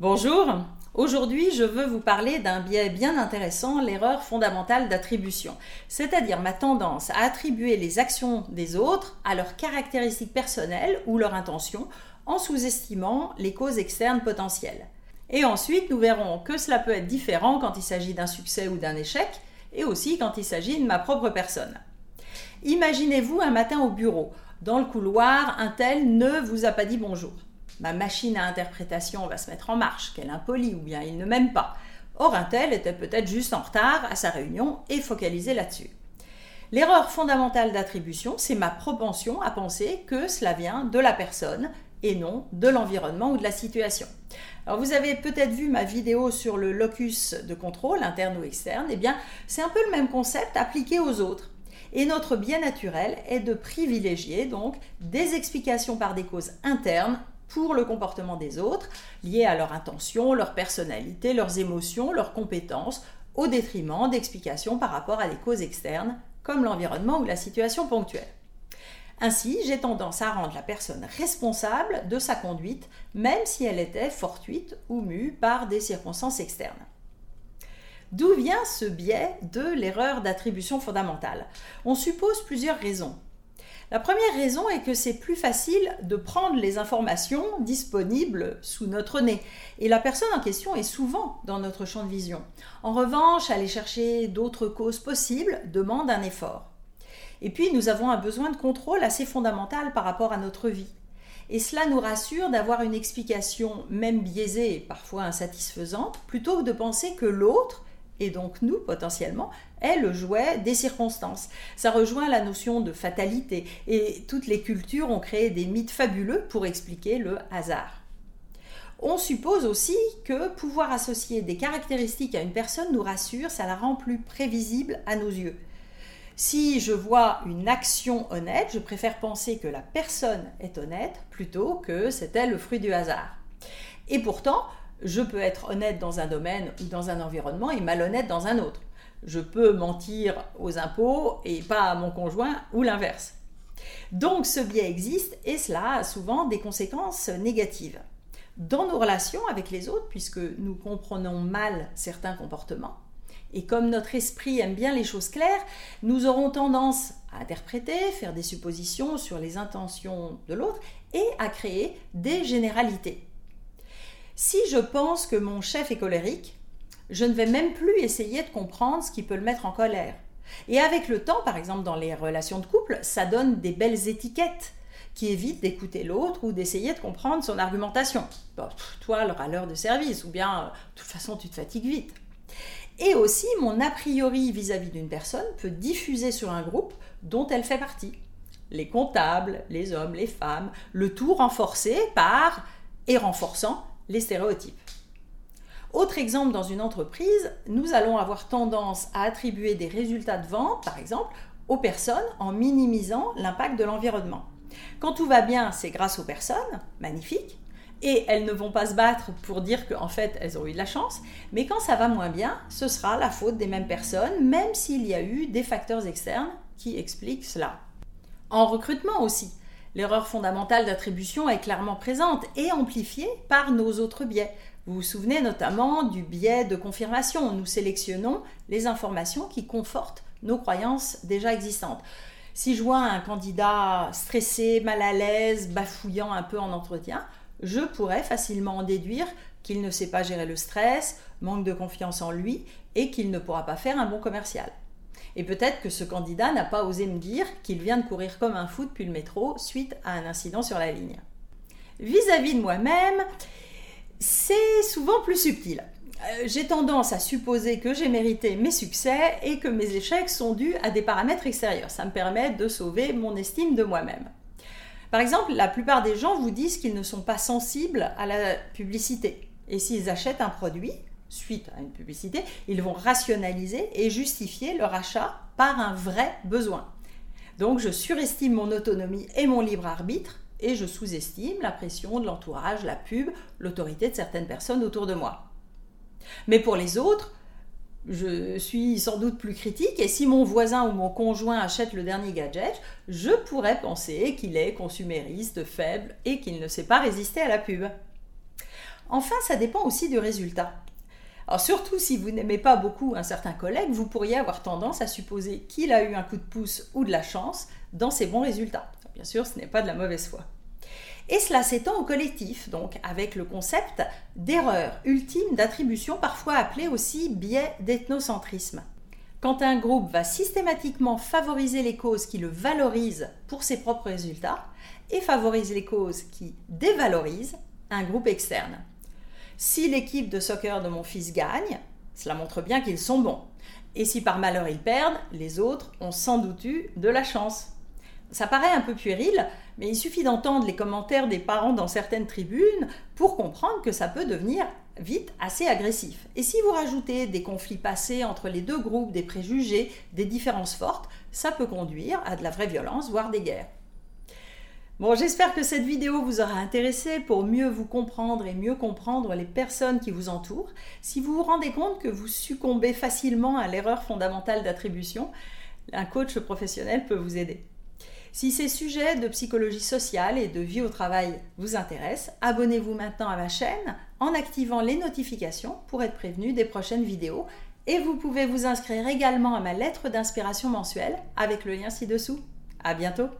Bonjour, aujourd'hui je veux vous parler d'un biais bien intéressant, l'erreur fondamentale d'attribution, c'est-à-dire ma tendance à attribuer les actions des autres à leurs caractéristiques personnelles ou leurs intentions en sous-estimant les causes externes potentielles. Et ensuite nous verrons que cela peut être différent quand il s'agit d'un succès ou d'un échec, et aussi quand il s'agit de ma propre personne. Imaginez-vous un matin au bureau, dans le couloir, un tel ne vous a pas dit bonjour ma machine à interprétation va se mettre en marche, qu'elle impoli ou bien il ne m'aime pas. Or, un tel était peut-être juste en retard à sa réunion et focalisé là-dessus. L'erreur fondamentale d'attribution, c'est ma propension à penser que cela vient de la personne et non de l'environnement ou de la situation. Alors vous avez peut-être vu ma vidéo sur le locus de contrôle, interne ou externe, eh bien c'est un peu le même concept appliqué aux autres. Et notre bien naturel est de privilégier donc des explications par des causes internes pour le comportement des autres, liés à leur intention, leur personnalité, leurs émotions, leurs compétences, au détriment d'explications par rapport à des causes externes, comme l'environnement ou la situation ponctuelle. Ainsi, j'ai tendance à rendre la personne responsable de sa conduite, même si elle était fortuite ou mue par des circonstances externes. D'où vient ce biais de l'erreur d'attribution fondamentale? On suppose plusieurs raisons. La première raison est que c'est plus facile de prendre les informations disponibles sous notre nez. Et la personne en question est souvent dans notre champ de vision. En revanche, aller chercher d'autres causes possibles demande un effort. Et puis, nous avons un besoin de contrôle assez fondamental par rapport à notre vie. Et cela nous rassure d'avoir une explication, même biaisée et parfois insatisfaisante, plutôt que de penser que l'autre et donc nous potentiellement, est le jouet des circonstances. Ça rejoint la notion de fatalité et toutes les cultures ont créé des mythes fabuleux pour expliquer le hasard. On suppose aussi que pouvoir associer des caractéristiques à une personne nous rassure, ça la rend plus prévisible à nos yeux. Si je vois une action honnête, je préfère penser que la personne est honnête plutôt que c'était le fruit du hasard. Et pourtant, je peux être honnête dans un domaine ou dans un environnement et malhonnête dans un autre. Je peux mentir aux impôts et pas à mon conjoint ou l'inverse. Donc ce biais existe et cela a souvent des conséquences négatives. Dans nos relations avec les autres, puisque nous comprenons mal certains comportements, et comme notre esprit aime bien les choses claires, nous aurons tendance à interpréter, faire des suppositions sur les intentions de l'autre et à créer des généralités. Si je pense que mon chef est colérique, je ne vais même plus essayer de comprendre ce qui peut le mettre en colère. Et avec le temps, par exemple dans les relations de couple, ça donne des belles étiquettes qui évitent d'écouter l'autre ou d'essayer de comprendre son argumentation. toi, le râleur de service, ou bien, euh, de toute façon, tu te fatigues vite. Et aussi, mon a priori vis-à-vis d'une personne peut diffuser sur un groupe dont elle fait partie. Les comptables, les hommes, les femmes, le tout renforcé par et renforçant les stéréotypes. Autre exemple dans une entreprise, nous allons avoir tendance à attribuer des résultats de vente, par exemple, aux personnes en minimisant l'impact de l'environnement. Quand tout va bien, c'est grâce aux personnes, magnifique, et elles ne vont pas se battre pour dire qu'en fait elles ont eu de la chance, mais quand ça va moins bien, ce sera la faute des mêmes personnes, même s'il y a eu des facteurs externes qui expliquent cela. En recrutement aussi, L'erreur fondamentale d'attribution est clairement présente et amplifiée par nos autres biais. Vous vous souvenez notamment du biais de confirmation. Nous sélectionnons les informations qui confortent nos croyances déjà existantes. Si je vois un candidat stressé, mal à l'aise, bafouillant un peu en entretien, je pourrais facilement en déduire qu'il ne sait pas gérer le stress, manque de confiance en lui et qu'il ne pourra pas faire un bon commercial. Et peut-être que ce candidat n'a pas osé me dire qu'il vient de courir comme un fou depuis le métro suite à un incident sur la ligne. Vis-à-vis de moi-même, c'est souvent plus subtil. Euh, j'ai tendance à supposer que j'ai mérité mes succès et que mes échecs sont dus à des paramètres extérieurs. Ça me permet de sauver mon estime de moi-même. Par exemple, la plupart des gens vous disent qu'ils ne sont pas sensibles à la publicité. Et s'ils achètent un produit, suite à une publicité, ils vont rationaliser et justifier leur achat par un vrai besoin. Donc je surestime mon autonomie et mon libre arbitre et je sous-estime la pression de l'entourage, la pub, l'autorité de certaines personnes autour de moi. Mais pour les autres, je suis sans doute plus critique et si mon voisin ou mon conjoint achète le dernier gadget, je pourrais penser qu'il est consumériste, faible et qu'il ne sait pas résister à la pub. Enfin, ça dépend aussi du résultat. Surtout si vous n'aimez pas beaucoup un certain collègue, vous pourriez avoir tendance à supposer qu'il a eu un coup de pouce ou de la chance dans ses bons résultats. Bien sûr, ce n'est pas de la mauvaise foi. Et cela s'étend au collectif, donc avec le concept d'erreur ultime d'attribution, parfois appelé aussi biais d'ethnocentrisme. Quand un groupe va systématiquement favoriser les causes qui le valorisent pour ses propres résultats et favorise les causes qui dévalorisent un groupe externe. Si l'équipe de soccer de mon fils gagne, cela montre bien qu'ils sont bons. Et si par malheur ils perdent, les autres ont sans doute eu de la chance. Ça paraît un peu puéril, mais il suffit d'entendre les commentaires des parents dans certaines tribunes pour comprendre que ça peut devenir vite assez agressif. Et si vous rajoutez des conflits passés entre les deux groupes, des préjugés, des différences fortes, ça peut conduire à de la vraie violence, voire des guerres. Bon, j'espère que cette vidéo vous aura intéressé pour mieux vous comprendre et mieux comprendre les personnes qui vous entourent. Si vous vous rendez compte que vous succombez facilement à l'erreur fondamentale d'attribution, un coach professionnel peut vous aider. Si ces sujets de psychologie sociale et de vie au travail vous intéressent, abonnez-vous maintenant à ma chaîne en activant les notifications pour être prévenu des prochaines vidéos. Et vous pouvez vous inscrire également à ma lettre d'inspiration mensuelle avec le lien ci-dessous. À bientôt!